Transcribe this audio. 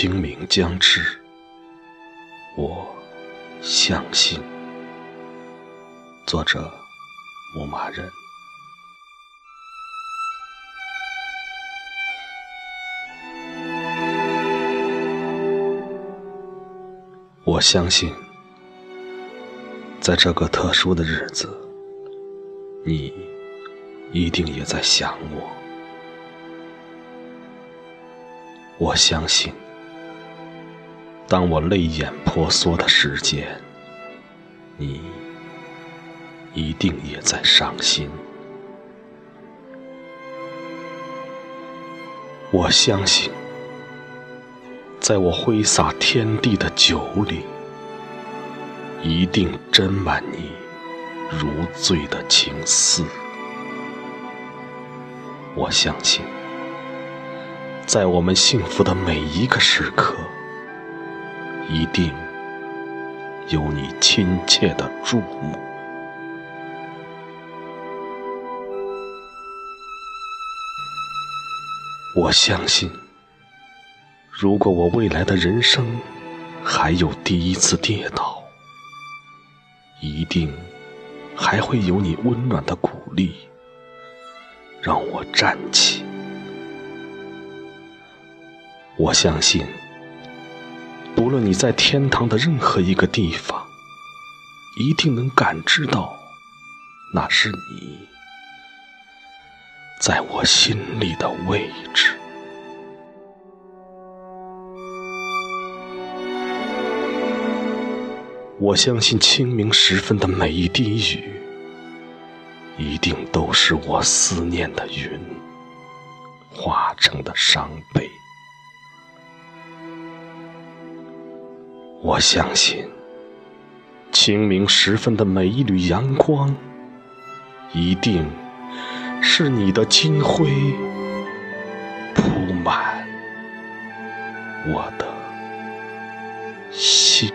清明将至，我相信。作者：牧马人。我相信，在这个特殊的日子，你一定也在想我。我相信，当我泪眼婆娑的时间，你一定也在伤心。我相信，在我挥洒天地的酒里，一定斟满你如醉的情思。我相信。在我们幸福的每一个时刻，一定有你亲切的注目。我相信，如果我未来的人生还有第一次跌倒，一定还会有你温暖的鼓励，让我站起。我相信，无论你在天堂的任何一个地方，一定能感知到，那是你在我心里的位置。我相信清明时分的每一滴雨，一定都是我思念的云化成的伤悲。我相信清明时分的每一缕阳光一定是你的金辉铺满我的心。